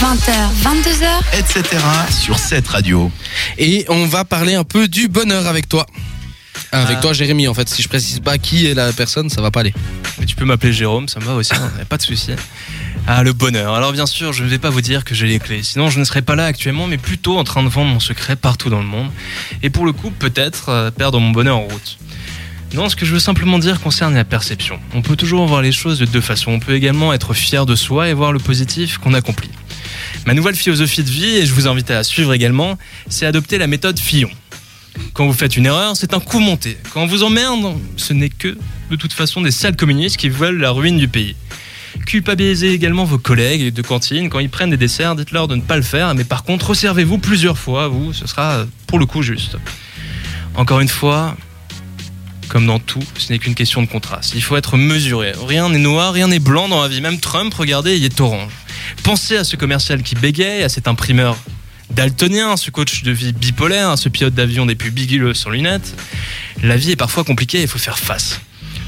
20h, 22h, etc. sur cette radio. Et on va parler un peu du bonheur avec toi. Avec Ah. toi, Jérémy, en fait. Si je précise pas qui est la personne, ça va pas aller. Mais tu peux m'appeler Jérôme, ça me va aussi, hein, pas de souci. Ah, le bonheur. Alors bien sûr, je ne vais pas vous dire que j'ai les clés, sinon je ne serais pas là actuellement, mais plutôt en train de vendre mon secret partout dans le monde. Et pour le coup, peut-être euh, perdre mon bonheur en route. Non, ce que je veux simplement dire concerne la perception. On peut toujours voir les choses de deux façons. On peut également être fier de soi et voir le positif qu'on accomplit. Ma nouvelle philosophie de vie, et je vous invite à la suivre également, c'est adopter la méthode Fillon. Quand vous faites une erreur, c'est un coup monté. Quand on vous emmerde, ce n'est que, de toute façon, des sales communistes qui veulent la ruine du pays. Culpabilisez également vos collègues de cantine. Quand ils prennent des desserts, dites-leur de ne pas le faire. Mais par contre, resservez-vous plusieurs fois, vous, ce sera pour le coup juste. Encore une fois, comme dans tout, ce n'est qu'une question de contraste. Il faut être mesuré. Rien n'est noir, rien n'est blanc dans la vie. Même Trump, regardez, il est orange. Pensez à ce commercial qui bégaye, à cet imprimeur daltonien, à ce coach de vie bipolaire, à ce pilote d'avion des plus biguileux sans lunettes. La vie est parfois compliquée, il faut faire face.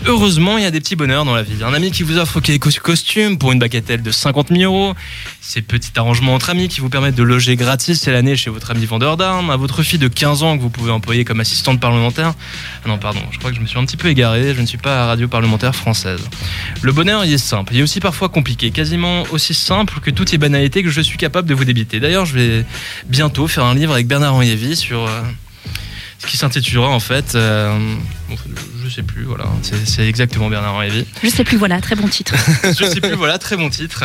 Heureusement, il y a des petits bonheurs dans la vie. Un ami qui vous offre quelques costumes pour une bagatelle de 50 000 euros, ces petits arrangements entre amis qui vous permettent de loger gratis à l'année chez votre ami vendeur d'armes, à votre fille de 15 ans que vous pouvez employer comme assistante parlementaire. Ah non, pardon, je crois que je me suis un petit peu égaré, je ne suis pas radio parlementaire française. Le bonheur, il est simple, il est aussi parfois compliqué, quasiment aussi simple que toutes les banalités que je suis capable de vous débiter. D'ailleurs, je vais bientôt faire un livre avec Bernard Henriévi sur... euh, qui s'intitulera en fait, euh, je sais plus, voilà, c'est exactement Bernard Henriévi. Je sais plus, voilà, très bon titre. Je sais plus, voilà, très bon titre.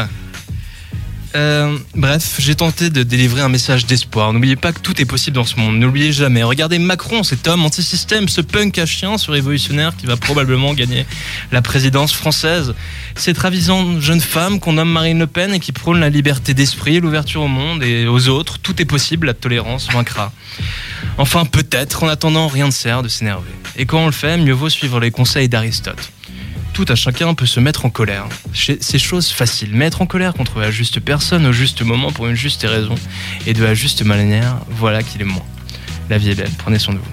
Euh, bref, j'ai tenté de délivrer un message d'espoir. N'oubliez pas que tout est possible dans ce monde. N'oubliez jamais. Regardez Macron, cet homme anti-système, ce punk à chien, ce révolutionnaire qui va probablement gagner la présidence française. Cette ravissante jeune femme qu'on nomme Marine Le Pen et qui prône la liberté d'esprit, l'ouverture au monde et aux autres. Tout est possible, la tolérance vaincra. Enfin, peut-être, en attendant, rien ne sert de s'énerver. Et quand on le fait, mieux vaut suivre les conseils d'Aristote tout à chacun peut se mettre en colère. C'est chose facile. Mettre en colère contre la juste personne au juste moment pour une juste raison et de la juste manière, voilà qu'il est moins. La vie est belle, prenez soin de vous.